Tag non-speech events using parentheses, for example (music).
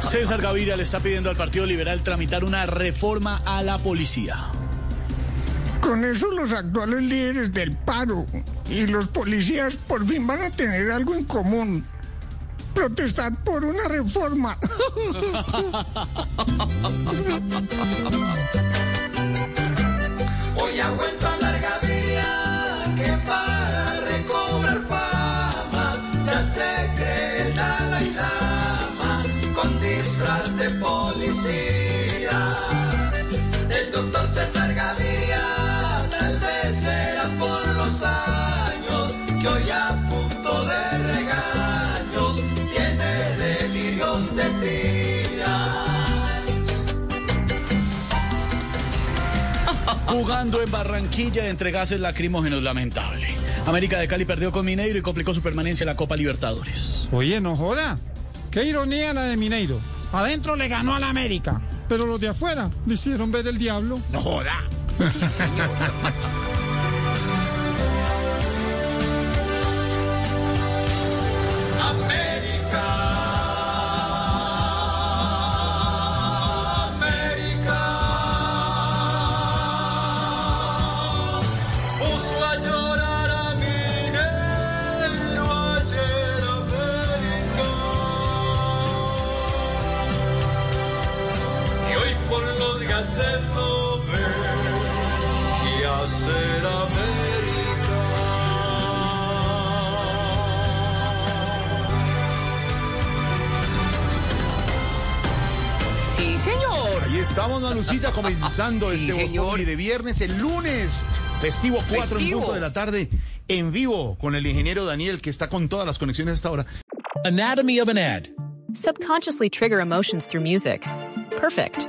César Gaviria le está pidiendo al Partido Liberal tramitar una reforma a la policía. Con eso los actuales líderes del paro y los policías por fin van a tener algo en común. Protestar por una reforma. (laughs) de policía. El doctor César Gaviria tal vez será por los años que hoy a punto de regaños tiene delirios de tira. Jugando en Barranquilla entre gases lacrimógenos, lamentable. América de Cali perdió con Mineiro y complicó su permanencia en la Copa Libertadores. Oye, no joda. Qué ironía la de Mineiro. Adentro le ganó a la América. Pero los de afuera le hicieron ver el diablo. No joda. Por los gases lo ve y hacer Sí, señor. Ahí estamos, Manucita, comenzando Sí, este Voz de viernes, el lunes, festivo 4 en Festivo. punto de la tarde, en vivo, con el ingeniero Daniel, que está con todas las conexiones hasta ahora. Anatomy of an ad. Subconsciously trigger emotions through music. Perfect.